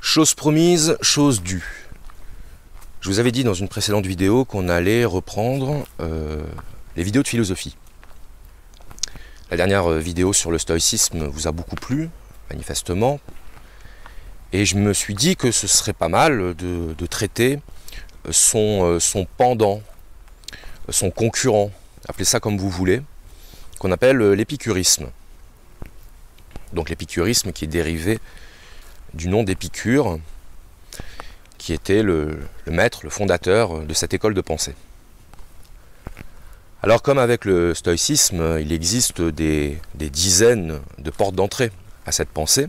Chose promise, chose due. Je vous avais dit dans une précédente vidéo qu'on allait reprendre euh, les vidéos de philosophie. La dernière vidéo sur le stoïcisme vous a beaucoup plu, manifestement. Et je me suis dit que ce serait pas mal de, traiter euh, son, pendant, son concurrent, appelez ça comme vous voulez, qu'on appelle l'épicurisme. Donc l'épicurisme qui est dérivé du nom d'Épicure, qui était le, maître, le fondateur de cette école de pensée. Alors comme avec le stoïcisme, il existe des, dizaines de portes d'entrée à cette pensée,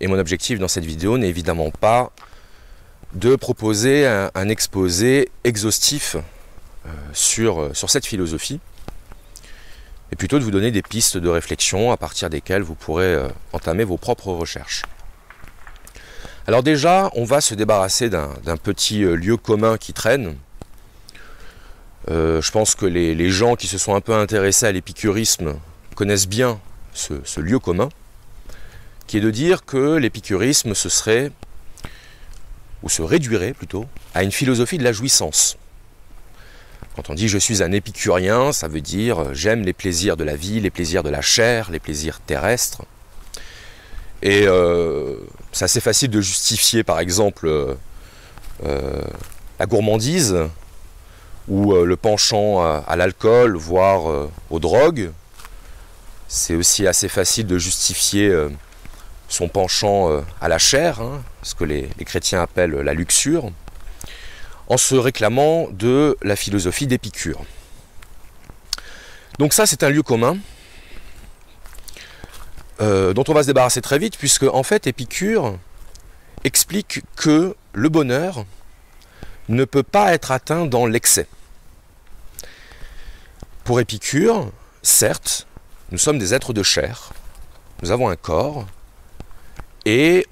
et mon objectif dans cette vidéo n'est évidemment pas de proposer un, exposé exhaustif euh, sur, cette philosophie, et plutôt de vous donner des pistes de réflexion à partir desquelles vous pourrez euh, entamer vos propres recherches. Alors déjà, on va se débarrasser d'un petit euh, lieu commun qui traîne. Euh, je pense que les, gens qui se sont un peu intéressés à l'épicurisme connaissent bien ce, lieu commun, qui est de dire que l'épicurisme ce serait, ou se réduirait plutôt, à une philosophie de la jouissance. Quand on dit je suis un épicurien, ça veut dire j'aime les plaisirs de la vie, les plaisirs de la chair, les plaisirs terrestres. Et euh, c'est assez facile de justifier par exemple euh, euh, la gourmandise ou le penchant à, l'alcool, voire aux drogues. C'est aussi assez facile de justifier son penchant à la chair, hein, ce que les, chrétiens appellent la luxure, en se réclamant de la philosophie d'Épicure. Donc ça c'est un lieu commun, euh, dont on va se débarrasser très vite, puisque en fait Épicure explique que le bonheur ne peut pas être atteint dans l'excès. Pour Épicure, certes, nous sommes des êtres de chair, nous avons un corps, et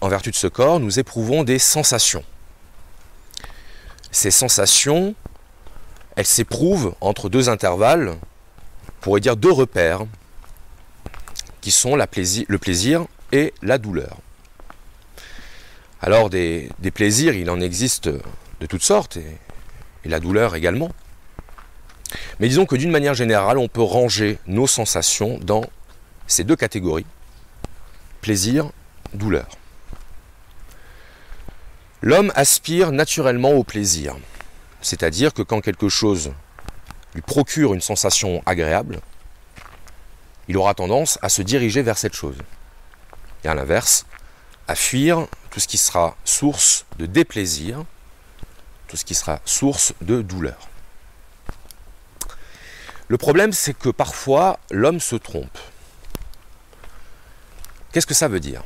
en vertu de ce corps, nous éprouvons des sensations. Ces sensations, elles s'éprouvent entre deux intervalles, on pourrait dire deux repères, qui sont le plaisir et la douleur. Alors des, plaisirs, il en existe de toutes sortes, et, la douleur également. Mais disons que d'une manière générale, on peut ranger nos sensations dans ces deux catégories, plaisir, douleur. L'homme aspire naturellement au plaisir, c'est-à-dire que quand quelque chose lui procure une sensation agréable, il aura tendance à se diriger vers cette chose. Et à l'inverse, à fuir tout ce qui sera source de déplaisir, tout ce qui sera source de douleur. Le problème, c'est que parfois, l'homme se trompe. Qu'est-ce que ça veut dire?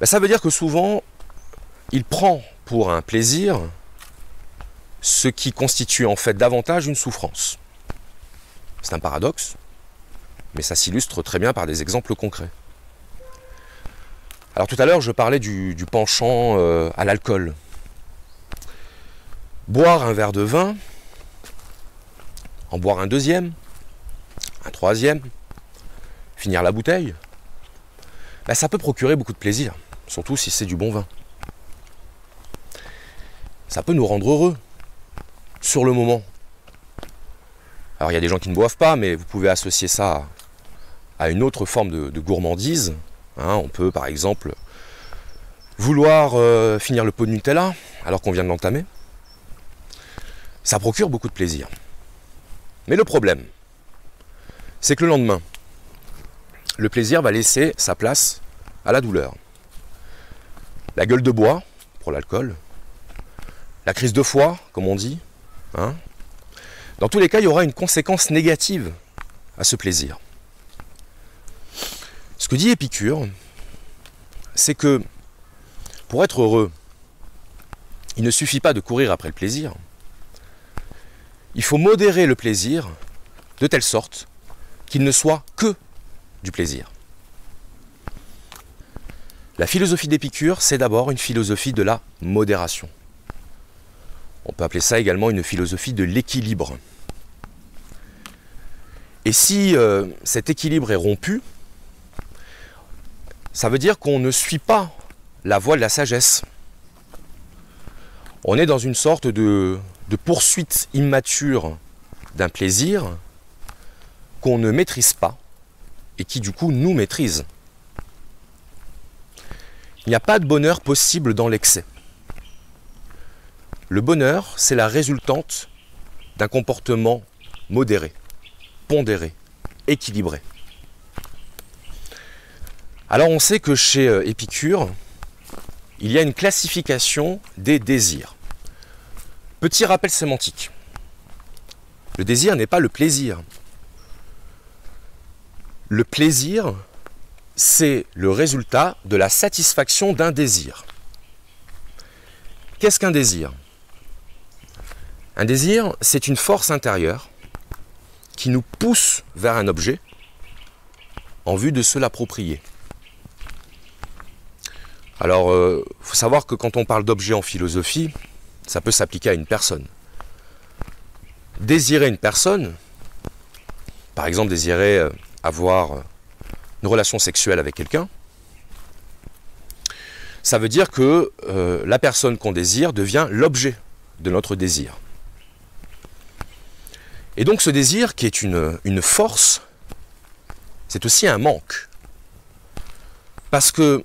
Ben, Ça veut dire que souvent, il prend pour un plaisir ce qui constitue en fait davantage une souffrance. C'est un paradoxe, mais ça s'illustre très bien par des exemples concrets. Alors tout à l'heure, je parlais du, penchant euh, à l'alcool. Boire un verre de vin, en boire un deuxième, un troisième, finir la bouteille, ben, ça peut procurer beaucoup de plaisir, surtout si c'est du bon vin. Ça peut nous rendre heureux sur le moment. Alors il y a des gens qui ne boivent pas, mais vous pouvez associer ça à une autre forme de, gourmandise. Hein. on peut par exemple vouloir euh, finir le pot de Nutella alors qu'on vient de l'entamer. Ça procure beaucoup de plaisir. Mais le problème, c'est que le lendemain, le plaisir va laisser sa place à la douleur. La gueule de bois pour l'alcool, la crise de foie, comme on dit. Hein. Dans tous les cas, il y aura une conséquence négative à ce plaisir. Ce que dit Épicure, c'est que pour être heureux, il ne suffit pas de courir après le plaisir. Il faut modérer le plaisir de telle sorte qu'il ne soit que du plaisir. La philosophie d'Épicure, c'est d'abord une philosophie de la modération. On peut appeler ça également une philosophie de l'équilibre. Et si euh, cet équilibre est rompu, Ça veut dire qu'on ne suit pas la voie de la sagesse. On est dans une sorte de, poursuite immature d'un plaisir qu'on ne maîtrise pas et qui du coup nous maîtrise. Il n'y a pas de bonheur possible dans l'excès. Le bonheur, c'est la résultante d'un comportement modéré, pondéré, équilibré. Alors on sait que chez euh, Épicure, il y a une classification des désirs. Petit rappel sémantique. Le désir n'est pas le plaisir. Le plaisir, c'est le résultat de la satisfaction d'un désir. Qu'est-ce qu'un désir? Un désir, c'est une force intérieure qui nous pousse vers un objet en vue de se l'approprier. Alors, il euh, faut savoir que quand on parle d'objet en philosophie, ça peut s'appliquer à une personne. Désirer une personne, par exemple désirer euh, avoir euh, une relation sexuelle avec quelqu'un, ça veut dire que la personne qu'on désire devient l'objet de notre désir. Et donc ce désir, qui est une, une force, c'est aussi un manque. Parce que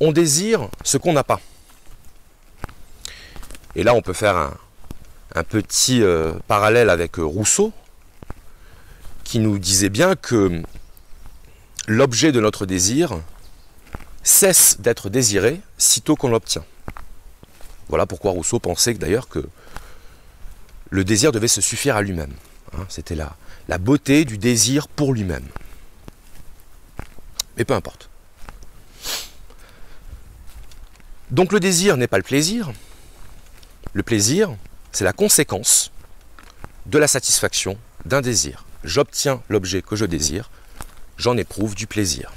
on désire ce qu'on n'a pas. Et là, on peut faire un, petit euh, parallèle avec euh, Rousseau, qui nous disait bien que l'objet de notre désir cesse d'être désiré sitôt qu'on l'obtient. Voilà pourquoi Rousseau pensait d'ailleurs que le désir devait se suffire à lui-même. Hein. C'était la, la beauté du désir pour lui-même. Mais peu importe. Donc le désir n'est pas le plaisir. Le plaisir, c'est la conséquence de la satisfaction d'un désir. J'obtiens l'objet que je désire, j'en éprouve du plaisir.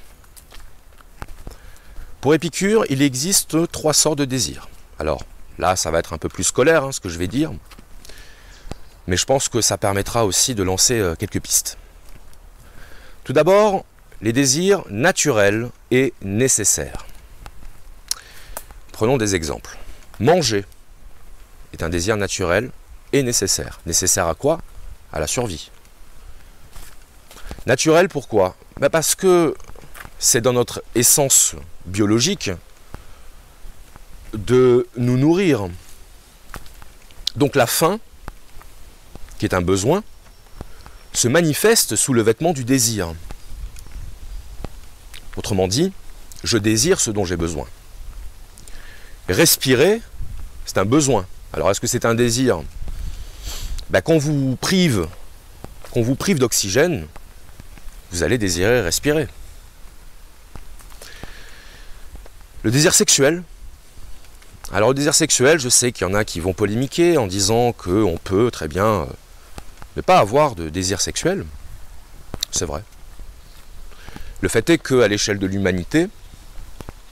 Pour Épicure, il existe trois sortes de désirs. Alors là, ça va être un peu plus scolaire, hein, ce que je vais dire, mais je pense que ça permettra aussi de lancer euh, quelques pistes. Tout d'abord, les désirs naturels et nécessaires. Prenons des exemples. Manger est un désir naturel et nécessaire. Nécessaire à quoi? À la survie. Naturel pourquoi? Ben Parce que c'est dans notre essence biologique de nous nourrir. Donc la faim, qui est un besoin, se manifeste sous le vêtement du désir. Autrement dit, je désire ce dont j'ai besoin. Respirer, c'est un besoin. Alors est-ce que c'est un désir? Ben, Qu'on vous prive, qu'on vous prive d'oxygène, vous allez désirer respirer. Le désir sexuel. Alors le désir sexuel, je sais qu'il y en a qui vont polémiquer en disant qu'on peut très bien euh, ne pas avoir de désir sexuel. C'est vrai. Le fait est qu'à l'échelle de l'humanité,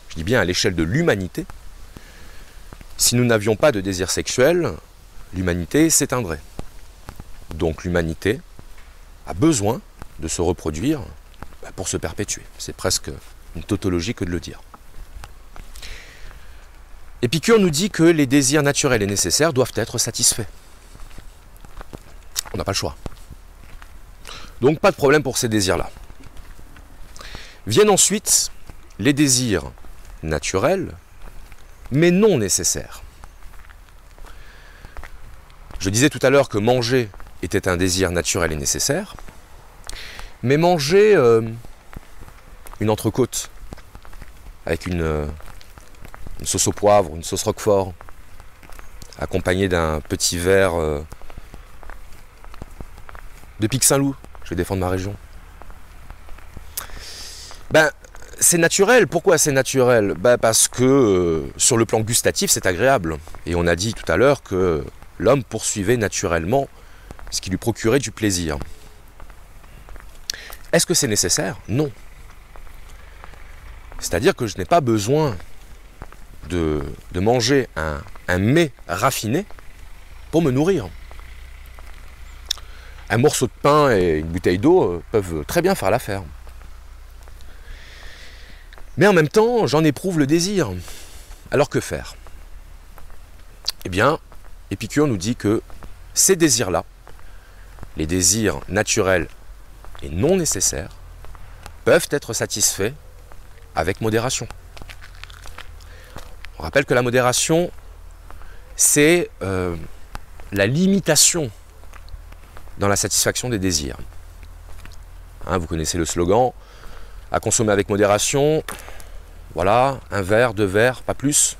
je dis bien à l'échelle de l'humanité, si nous n'avions pas de désir sexuel, l'humanité s'éteindrait. Donc l'humanité a besoin de se reproduire bah, pour se perpétuer. C'est presque une tautologie que de le dire. Épicure nous dit que les désirs naturels et nécessaires doivent être satisfaits. On n'a pas le choix. Donc pas de problème pour ces désirs-là. Viennent ensuite les désirs naturels mais non nécessaire. Je disais tout à l'heure que manger était un désir naturel et nécessaire, mais manger euh, une entrecôte avec une, euh, une, sauce au poivre, une sauce roquefort, accompagnée d'un petit verre euh, de Pic Saint-Loup, je vais défendre ma région. Ben, c'est naturel. Pourquoi c'est naturel? Bah, Parce que euh, sur le plan gustatif, c'est agréable. Et on a dit tout à l'heure que l'homme poursuivait naturellement ce qui lui procurait du plaisir. Est-ce que c'est nécessaire? Non. C'est-à-dire que je n'ai pas besoin de, manger un, un mets raffiné pour me nourrir. Un morceau de pain et une bouteille d'eau euh, peuvent très bien faire l'affaire. Mais en même temps, j'en éprouve le désir. Alors que faire? Eh bien, Épicure nous dit que ces désirs-là, les désirs naturels et non nécessaires, peuvent être satisfaits avec modération. On rappelle que la modération, c'est euh, la limitation dans la satisfaction des désirs. Hein, vous connaissez le slogan, à consommer avec modération, voilà, un verre, deux verres, pas plus.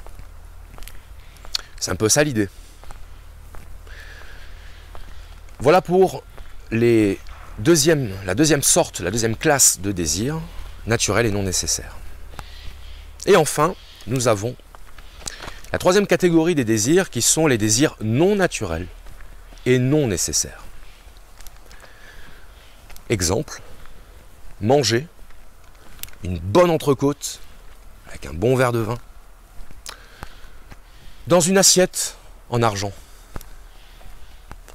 C'est un peu ça l'idée. Voilà pour les deuxième, la deuxième sorte, la deuxième classe de désir, naturel et non nécessaire. Et enfin, nous avons la troisième catégorie des désirs qui sont les désirs non naturels et non nécessaires. Exemple, manger une bonne entrecôte avec un bon verre de vin dans une assiette en argent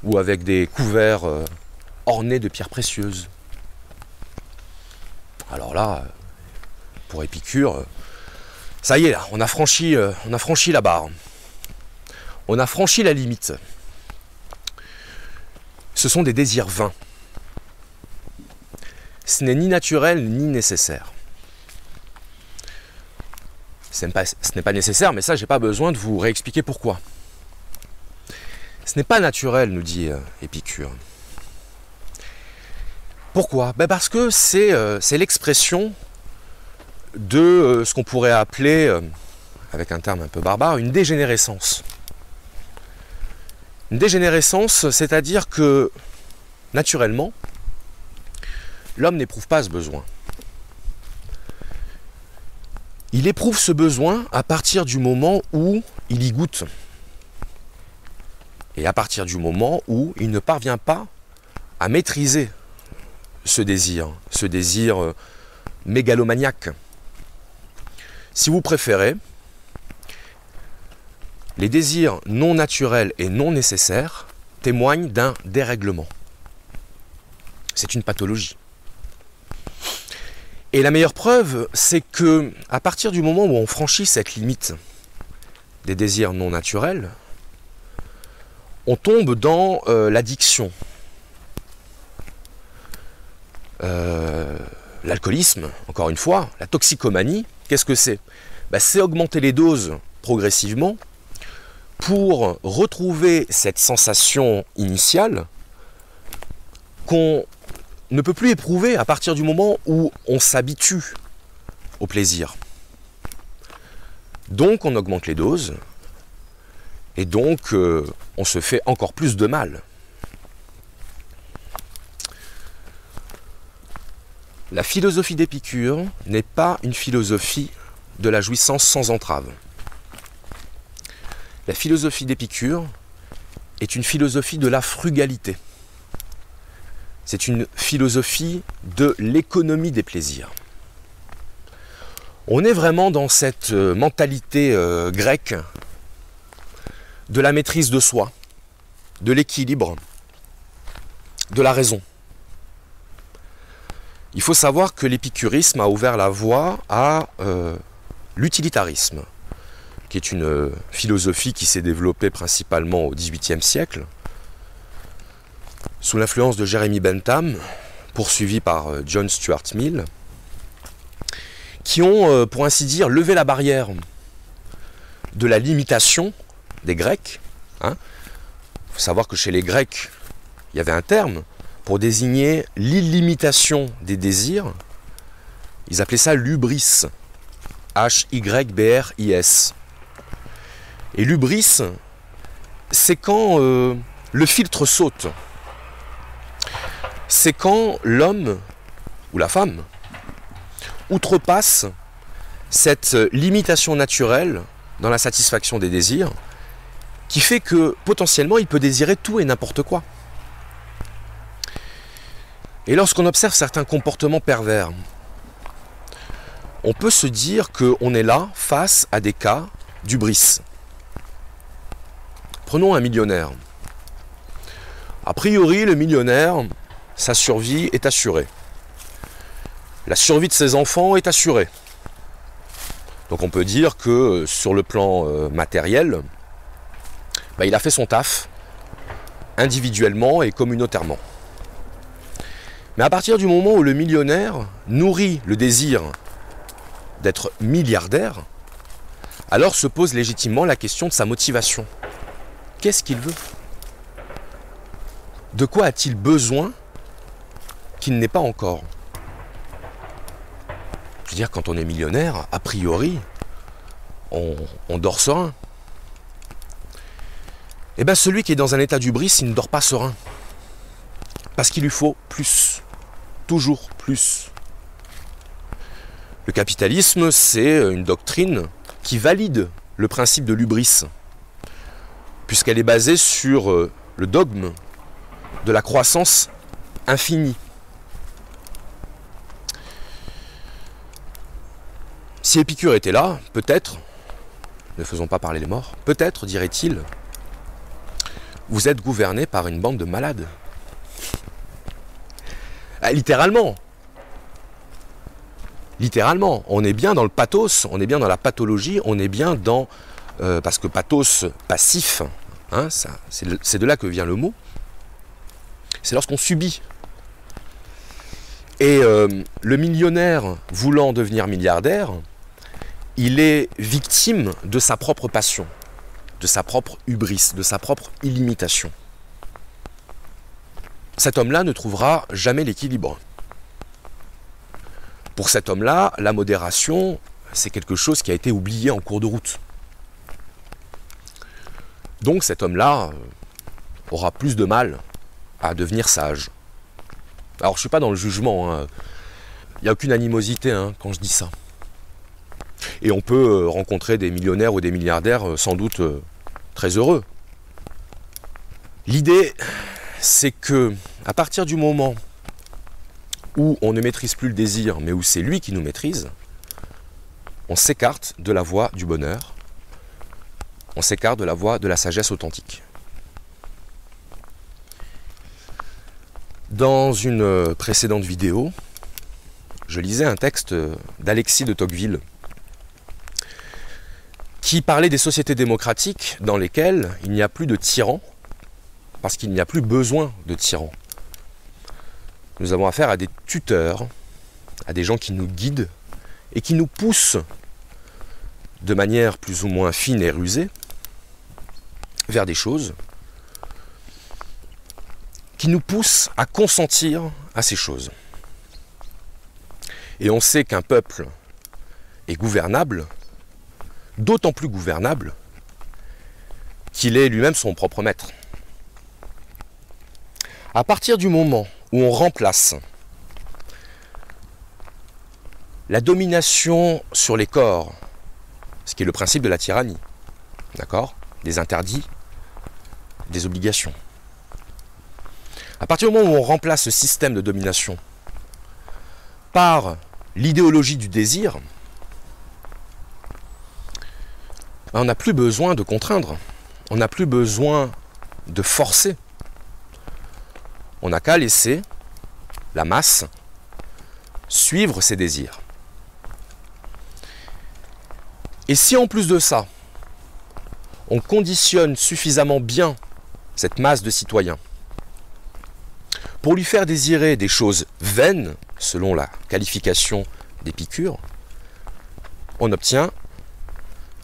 ou avec des couverts euh, ornés de pierres précieuses. Alors là, pour Épicure, ça y est là, on a franchi, euh, on a franchi la barre. On a franchi la limite. Ce sont des désirs vains. Ce n'est ni naturel ni nécessaire. Ce n'est pas, nécessaire, mais ça, j'ai pas besoin de vous réexpliquer pourquoi. Ce n'est pas naturel, nous dit euh, Épicure. Pourquoi? Ben Parce que c'est euh, l'expression de euh, ce qu'on pourrait appeler, avec un terme un peu barbare, une dégénérescence. Une dégénérescence, c'est-à-dire que naturellement, l'homme n'éprouve pas ce besoin. Il éprouve ce besoin à partir du moment où il y goûte. Et à partir du moment où il ne parvient pas à maîtriser ce désir, ce désir euh, mégalomaniaque. Si vous préférez, les désirs non naturels et non nécessaires témoignent d'un dérèglement. C'est une pathologie. Et la meilleure preuve, c'est que à partir du moment où on franchit cette limite des désirs non naturels, on tombe dans euh, l'addiction. Euh, l'alcoolisme, encore une fois, la toxicomanie, qu'est-ce que c'est? Bah, C'est augmenter les doses progressivement pour retrouver cette sensation initiale qu'on ne peut plus éprouver à partir du moment où on s'habitue au plaisir. Donc on augmente les doses et donc euh, on se fait encore plus de mal. La philosophie d'Épicure n'est pas une philosophie de la jouissance sans entrave. La philosophie d'Épicure est une philosophie de la frugalité. C'est une philosophie de l'économie des plaisirs. On est vraiment dans cette euh, mentalité euh, grecque de la maîtrise de soi, de l'équilibre, de la raison. Il faut savoir que l'épicurisme a ouvert la voie à euh, l'utilitarisme, qui est une philosophie qui s'est développée principalement au XVIIIe siècle, sous l'influence de Jeremy Bentham, poursuivi par euh, John Stuart Mill, qui ont, pour ainsi dire, levé la barrière de la limitation des Grecs. Il hein. faut savoir que chez les Grecs, il y avait un terme pour désigner l'illimitation des désirs. Ils appelaient ça l'ubris. H-Y-B-R-I-S. Et l'ubris, c'est quand euh, le filtre saute. C'est quand l'homme ou la femme outrepasse cette limitation naturelle dans la satisfaction des désirs qui fait que potentiellement il peut désirer tout et n'importe quoi. Et lorsqu'on observe certains comportements pervers, on peut se dire qu'on est là face à des cas d'ubris. Prenons un millionnaire. A priori, le millionnaire, sa survie est assurée. La survie de ses enfants est assurée. Donc on peut dire que sur le plan euh, matériel, bah, il a fait son taf individuellement et communautairement. Mais à partir du moment où le millionnaire nourrit le désir d'être milliardaire, alors se pose légitimement la question de sa motivation. Qu'est-ce qu'il veut? De quoi a-t-il besoin qu'il n'est pas encore Je veux dire, quand on est millionnaire, a priori, on, dort serein. Eh bien, celui qui est dans un état d'ubris, il ne dort pas serein. Parce qu'il lui faut plus. Toujours plus. Le capitalisme, c'est une doctrine qui valide le principe de l'ubris, puisqu'elle est basée sur euh, le dogme de la croissance infinie. Si Épicure était là, peut-être, ne faisons pas parler les morts, peut-être, dirait-il, vous êtes gouverné par une bande de malades. Ah, littéralement. Littéralement. On est bien dans le pathos, on est bien dans la pathologie, on est bien dans... Euh, parce que pathos passif, hein, c'est de là que vient le mot. C'est lorsqu'on subit. Et euh, le millionnaire voulant devenir milliardaire, il est victime de sa propre passion, de sa propre hubris, de sa propre illimitation cet homme-là ne trouvera jamais l'équilibre. Pour cet homme-là, la modération, c'est quelque chose qui a été oublié en cours de route. Donc cet homme-là euh, aura plus de mal à devenir sage. Alors je ne suis pas dans le jugement, hein. il n'y a aucune animosité hein, quand je dis ça. Et on peut euh, rencontrer des millionnaires ou des milliardaires euh, sans doute très heureux. L'idée, c'est que à partir du moment où on ne maîtrise plus le désir, mais où c'est lui qui nous maîtrise, on s'écarte de la voie du bonheur, on s'écarte de la voie de la sagesse authentique. Dans une précédente vidéo, je lisais un texte d'Alexis de Tocqueville qui parlait des sociétés démocratiques dans lesquelles il n'y a plus de tyrans parce qu'il n'y a plus besoin de tyrans. Nous avons affaire à des tuteurs, à des gens qui nous guident et qui nous poussent de manière plus ou moins fine et rusée vers des choses qui nous poussent à consentir à ces choses. Et on sait qu'un peuple est gouvernable, d'autant plus gouvernable qu'il est lui-même son propre maître. À partir du moment où on remplace la domination sur les corps, ce qui est le principe de la tyrannie, d'accord Des interdits, des obligations. À partir du moment où on remplace ce système de domination par l'idéologie du désir, on n'a plus besoin de contraindre, on n'a plus besoin de forcer. On n'a qu'à laisser la masse suivre ses désirs. Et si en plus de ça, on conditionne suffisamment bien cette masse de citoyens pour lui faire désirer des choses vaines, selon la qualification d'Épicure, on obtient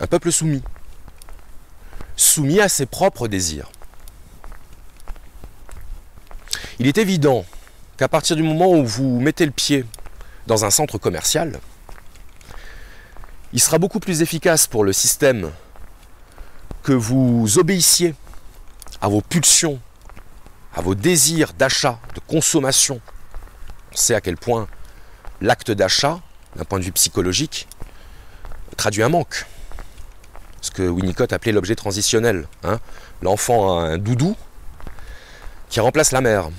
un peuple soumis, soumis à ses propres désirs. Il est évident qu'à partir du moment où vous mettez le pied dans un centre commercial, il sera beaucoup plus efficace pour le système que vous obéissiez à vos pulsions, à vos désirs d'achat, de consommation. On sait à quel point l'acte d'achat, d'un point de vue psychologique, traduit un manque. Ce que Winnicott appelait l'objet transitionnel. Hein. L'enfant a un doudou qui remplace la mère.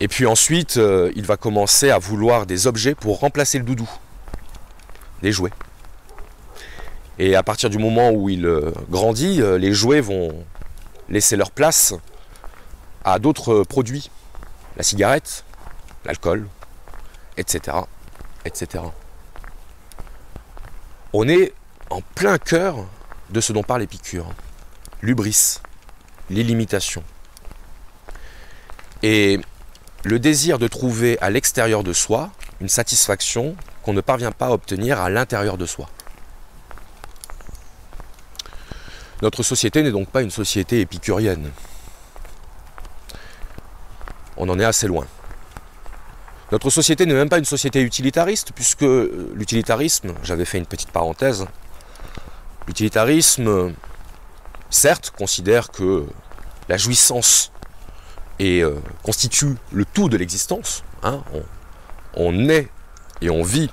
Et puis ensuite, euh, il va commencer à vouloir des objets pour remplacer le doudou, des jouets. Et à partir du moment où il euh, grandit, euh, les jouets vont laisser leur place à d'autres produits, la cigarette, l'alcool, etc., etc. On est en plein cœur de ce dont parle Épicure. L'ubris, l'illimitation. Et le désir de trouver à l'extérieur de soi une satisfaction qu'on ne parvient pas à obtenir à l'intérieur de soi. Notre société n'est donc pas une société épicurienne. On en est assez loin. Notre société n'est même pas une société utilitariste, puisque l'utilitarisme, j'avais fait une petite parenthèse, l'utilitarisme, certes, considère que la jouissance euh, constitue le tout de l'existence. Hein, on, on est et on vit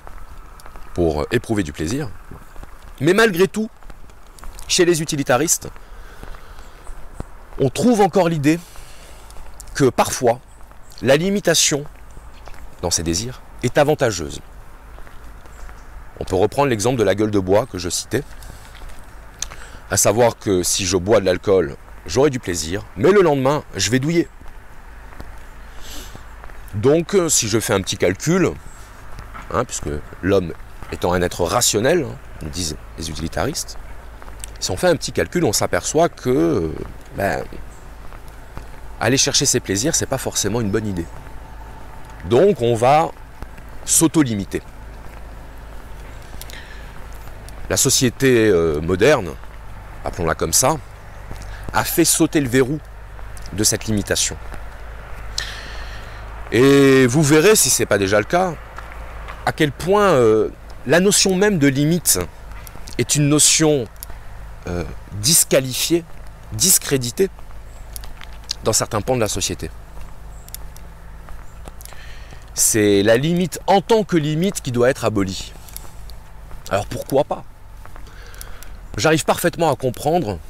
pour éprouver du plaisir. Mais malgré tout, chez les utilitaristes, on trouve encore l'idée que parfois la limitation dans ses désirs est avantageuse. On peut reprendre l'exemple de la gueule de bois que je citais, à savoir que si je bois de l'alcool, j'aurai du plaisir, mais le lendemain, je vais douiller. Donc, euh, si je fais un petit calcul, hein, puisque l'homme étant un être rationnel, hein, disent les utilitaristes, si on fait un petit calcul, on s'aperçoit que euh, ben, aller chercher ses plaisirs, c'est pas forcément une bonne idée. Donc, on va s'auto-limiter. La société euh, moderne, appelons-la comme ça, a fait sauter le verrou de cette limitation. Et vous verrez, si ce n'est pas déjà le cas, à quel point euh, la notion même de limite est une notion euh, disqualifiée, discréditée dans certains pans de la société. C'est la limite en tant que limite qui doit être abolie. Alors pourquoi pas? J'arrive parfaitement à comprendre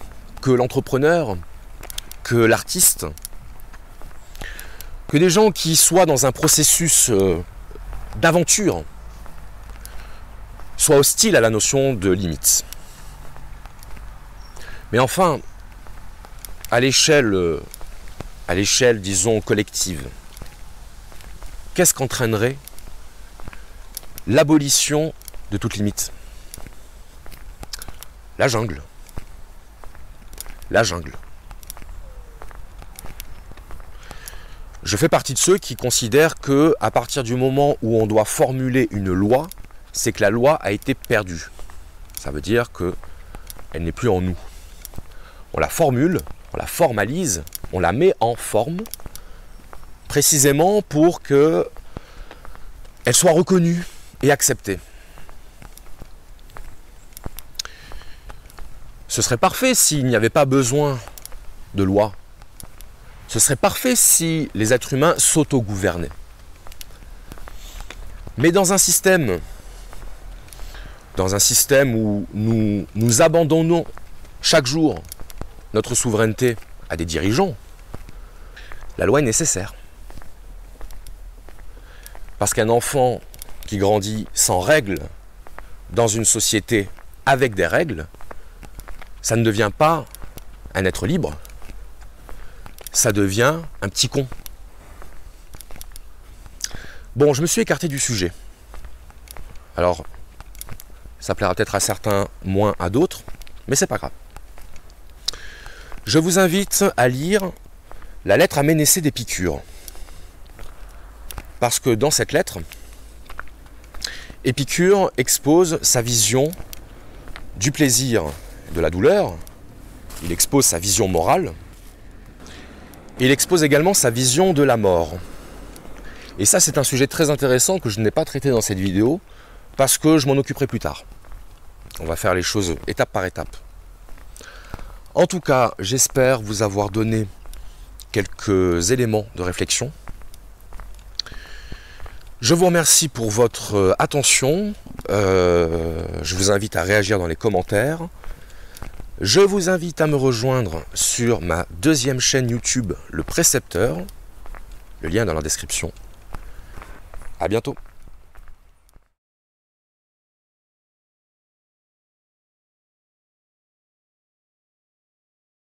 que l'entrepreneur, que l'artiste, que des gens qui soient dans un processus euh, d'aventure soient hostiles à la notion de limite. Mais enfin, à l'échelle, euh, à l'échelle, disons, collective, qu'est-ce qu'entraînerait l'abolition de toute limite? La jungle. La jungle. Je fais partie de ceux qui considèrent que à partir du moment où on doit formuler une loi, c'est que la loi a été perdue. Ça veut dire que elle n'est plus en nous. On la formule, on la formalise, on la met en forme précisément pour que elle soit reconnue et acceptée. Ce serait parfait s'il n'y avait pas besoin de loi, ce serait parfait si les êtres humains s'auto-gouvernaient. Mais dans un système, dans un système où nous, nous abandonnons chaque jour notre souveraineté à des dirigeants, la loi est nécessaire. Parce qu'un enfant qui grandit sans règles dans une société avec des règles, ça ne devient pas un être libre, ça devient un petit con. Bon, je me suis écarté du sujet. Alors, ça plaira peut-être à certains, moins à d'autres, mais c'est pas grave. Je vous invite à lire la lettre à Ménécée d'Épicure. Parce que dans cette lettre, Épicure expose sa vision du plaisir, de la douleur, il expose sa vision morale, il expose également sa vision de la mort. Et ça, c'est un sujet très intéressant que je n'ai pas traité dans cette vidéo parce que je m'en occuperai plus tard. On va faire les choses étape par étape. En tout cas, j'espère vous avoir donné quelques éléments de réflexion. Je vous remercie pour votre attention. Euh, je vous invite à réagir dans les commentaires. Je vous invite à me rejoindre sur ma deuxième chaîne YouTube, Le Précepteur. Le lien est dans la description. A bientôt